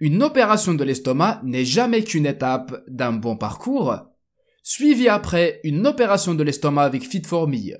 Une opération de l'estomac n'est jamais qu'une étape d'un bon parcours, suivi après une opération de l'estomac avec Fit4Me.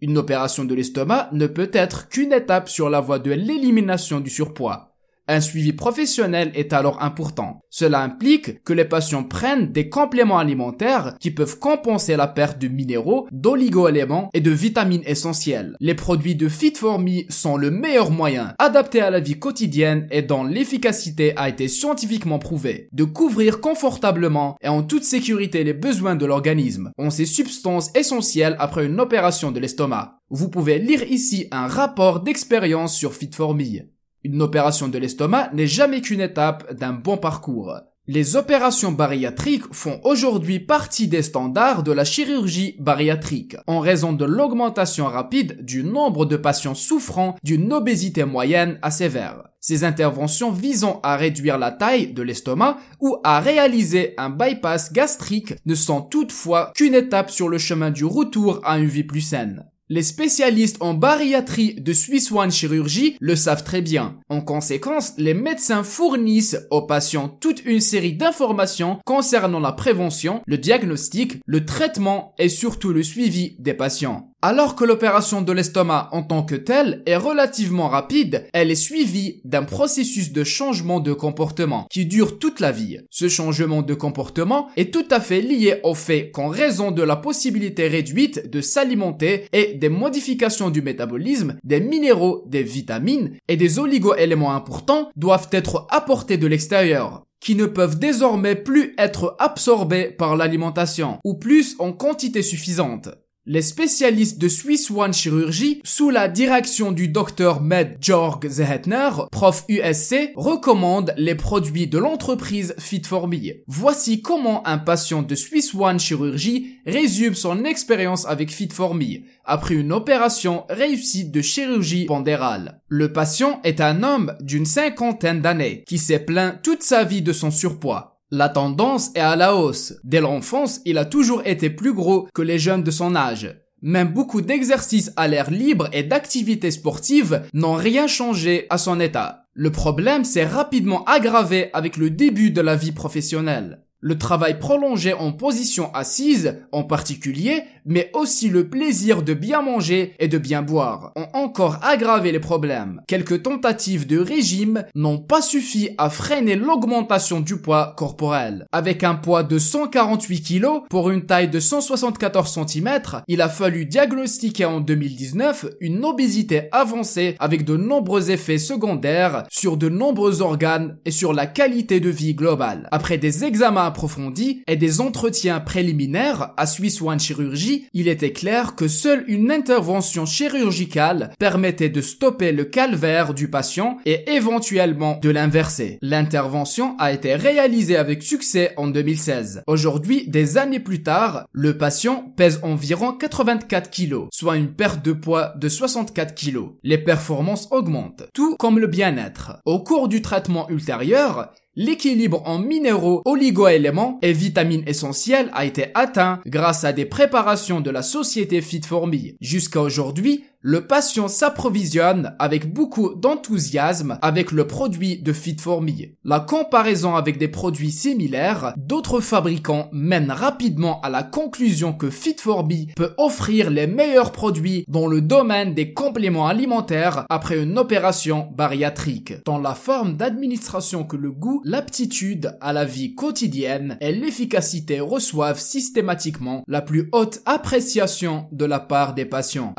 Une opération de l'estomac ne peut être qu'une étape sur la voie de l'élimination du surpoids. Un suivi professionnel est alors important. Cela implique que les patients prennent des compléments alimentaires qui peuvent compenser la perte de minéraux, d'oligo-éléments et de vitamines essentielles. Les produits de Fit4Me sont le meilleur moyen, adapté à la vie quotidienne et dont l'efficacité a été scientifiquement prouvée, de couvrir confortablement et en toute sécurité les besoins de l'organisme ont ces substances essentielles après une opération de l'estomac. Vous pouvez lire ici un rapport d'expérience sur Fit4Me. Une opération de l'estomac n'est jamais qu'une étape d'un bon parcours. Les opérations bariatriques font aujourd'hui partie des standards de la chirurgie bariatrique en raison de l'augmentation rapide du nombre de patients souffrant d'une obésité moyenne à sévère. Ces interventions visant à réduire la taille de l'estomac ou à réaliser un bypass gastrique ne sont toutefois qu'une étape sur le chemin du retour à une vie plus saine. Les spécialistes en bariatrie de Swiss One Chirurgie le savent très bien. En conséquence, les médecins fournissent aux patients toute une série d'informations concernant la prévention, le diagnostic, le traitement et surtout le suivi des patients. Alors que l'opération de l'estomac en tant que telle est relativement rapide, elle est suivie d'un processus de changement de comportement qui dure toute la vie. Ce changement de comportement est tout à fait lié au fait qu'en raison de la possibilité réduite de s'alimenter et des modifications du métabolisme, des minéraux, des vitamines et des oligo-éléments importants doivent être apportés de l'extérieur qui ne peuvent désormais plus être absorbés par l'alimentation, ou plus en quantité suffisante. Les spécialistes de Swiss One Chirurgie, sous la direction du docteur Med Jorg Zehetner, prof USC, recommandent les produits de l'entreprise Fit4Me. Voici comment un patient de Swiss One Chirurgie résume son expérience avec Fit4Me après une opération réussie de chirurgie pondérale. Le patient est un homme d'une cinquantaine d'années qui s'est plaint toute sa vie de son surpoids. La tendance est à la hausse. Dès l'enfance, il a toujours été plus gros que les jeunes de son âge. Même beaucoup d'exercices à l'air libre et d'activités sportives n'ont rien changé à son état. Le problème s'est rapidement aggravé avec le début de la vie professionnelle. Le travail prolongé en position assise, en particulier, mais aussi le plaisir de bien manger et de bien boire, ont encore aggravé les problèmes. Quelques tentatives de régime n'ont pas suffi à freiner l'augmentation du poids corporel. Avec un poids de 148 kg pour une taille de 174 cm, il a fallu diagnostiquer en 2019 une obésité avancée avec de nombreux effets secondaires sur de nombreux organes et sur la qualité de vie globale. Après des examens approfondis et des entretiens préliminaires à Swiss One Chirurgie, il était clair que seule une intervention chirurgicale permettait de stopper le calvaire du patient et éventuellement de l'inverser. L'intervention a été réalisée avec succès en 2016. Aujourd'hui, des années plus tard, le patient pèse environ 84 kg, soit une perte de poids de 64 kg. Les performances augmentent, tout comme le bien-être. Au cours du traitement ultérieur, L'équilibre en minéraux, oligo-éléments et vitamines essentielles a été atteint grâce à des préparations de la société Fit4Me. Jusqu'à aujourd'hui, le patient s'approvisionne avec beaucoup d'enthousiasme avec le produit de Fit4Me. La comparaison avec des produits similaires d'autres fabricants mène rapidement à la conclusion que Fit4Me peut offrir les meilleurs produits dans le domaine des compléments alimentaires après une opération bariatrique, dans la forme d'administration que le goût, l'aptitude à la vie quotidienne et l'efficacité reçoivent systématiquement la plus haute appréciation de la part des patients.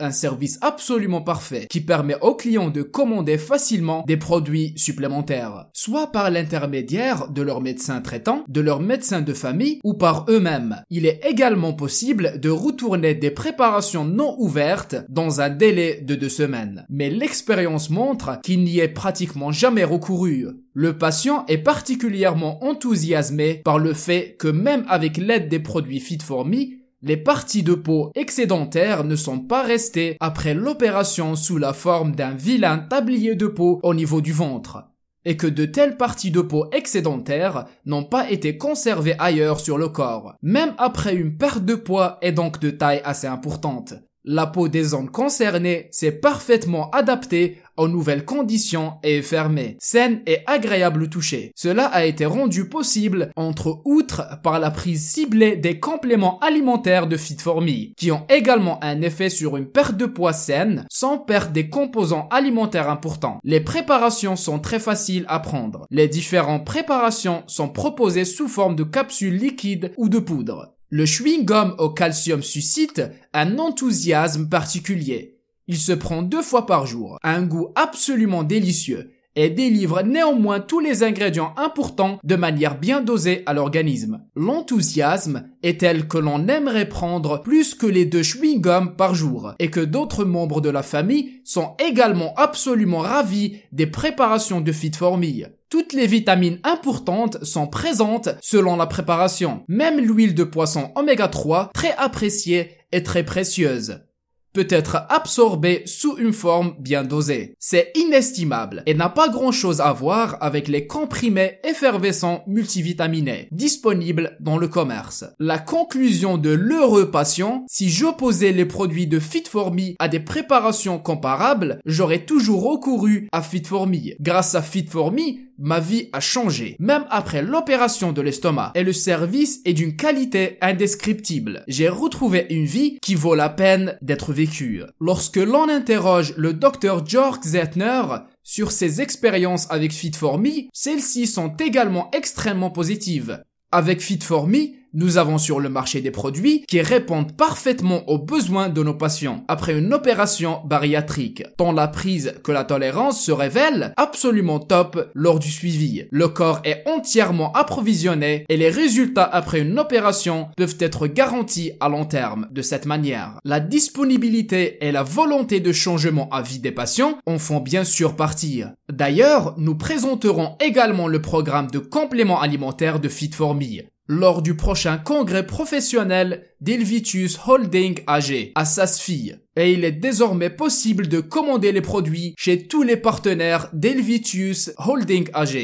Un service absolument parfait qui permet aux clients de commander facilement des produits supplémentaires, soit par l'intermédiaire de leur médecin traitant, de leur médecin de famille ou par eux-mêmes. Il est également possible de retourner des préparations non ouvertes dans un délai de deux semaines. Mais l'expérience montre qu'il n'y est pratiquement jamais recouru. Le patient est particulièrement enthousiasmé par le fait que même avec l'aide des produits Fit4Me, les parties de peau excédentaires ne sont pas restées après l'opération sous la forme d'un vilain tablier de peau au niveau du ventre, et que de telles parties de peau excédentaires n'ont pas été conservées ailleurs sur le corps, même après une perte de poids et donc de taille assez importante. La peau des zones concernées s'est parfaitement adaptée aux nouvelles conditions et est fermée, saine et agréable au toucher. Cela a été rendu possible entre outre par la prise ciblée des compléments alimentaires de Fit4Me, qui ont également un effet sur une perte de poids saine sans perdre des composants alimentaires importants. Les préparations sont très faciles à prendre. Les différentes préparations sont proposées sous forme de capsules liquides ou de poudre. Le chewing-gum au calcium suscite un enthousiasme particulier. Il se prend deux fois par jour, a un goût absolument délicieux et délivre néanmoins tous les ingrédients importants de manière bien dosée à l'organisme. L'enthousiasme est tel que l'on aimerait prendre plus que les deux chewing-gums par jour et que d'autres membres de la famille sont également absolument ravis des préparations de Fit for. Toutes les vitamines importantes sont présentes selon la préparation. Même l'huile de poisson oméga 3, très appréciée, est très précieuse peut être absorbé sous une forme bien dosée. C'est inestimable et n'a pas grand chose à voir avec les comprimés effervescents multivitaminés disponibles dans le commerce. La conclusion de l'heureux patient, si j'opposais les produits de Fit à des préparations comparables, j'aurais toujours recouru à Fit. Grâce à Fit ma vie a changé, même après l'opération de l'estomac, et le service est d'une qualité indescriptible. J'ai retrouvé une vie qui vaut la peine d'être vécue. Lorsque l'on interroge le docteur Georg Zettner sur ses expériences avec Fit for Me, celles-ci sont également extrêmement positives. Avec Fit for Me, nous avons sur le marché des produits qui répondent parfaitement aux besoins de nos patients après une opération bariatrique, tant la prise que la tolérance se révèlent absolument top lors du suivi. Le corps est entièrement approvisionné et les résultats après une opération peuvent être garantis à long terme de cette manière. La disponibilité et la volonté de changement à vie des patients en font bien sûr partie. D'ailleurs, nous présenterons également le programme de complément alimentaire de Fit lors du prochain congrès professionnel d'Ilvitus Holding AG à Sasfi. Et il est désormais possible de commander les produits chez tous les partenaires d'Ilvitus Holding AG.